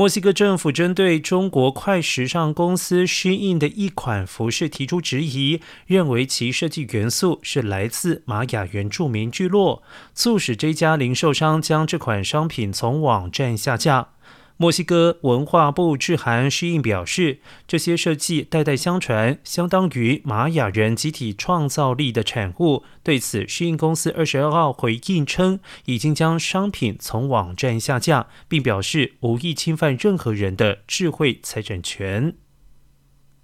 墨西哥政府针对中国快时尚公司 Shein 的一款服饰提出质疑，认为其设计元素是来自玛雅原住民聚落，促使这家零售商将这款商品从网站下架。墨西哥文化部致函适应表示，这些设计代代相传，相当于玛雅人集体创造力的产物。对此，适应公司二十二号回应称，已经将商品从网站下架，并表示无意侵犯任何人的智慧财产权。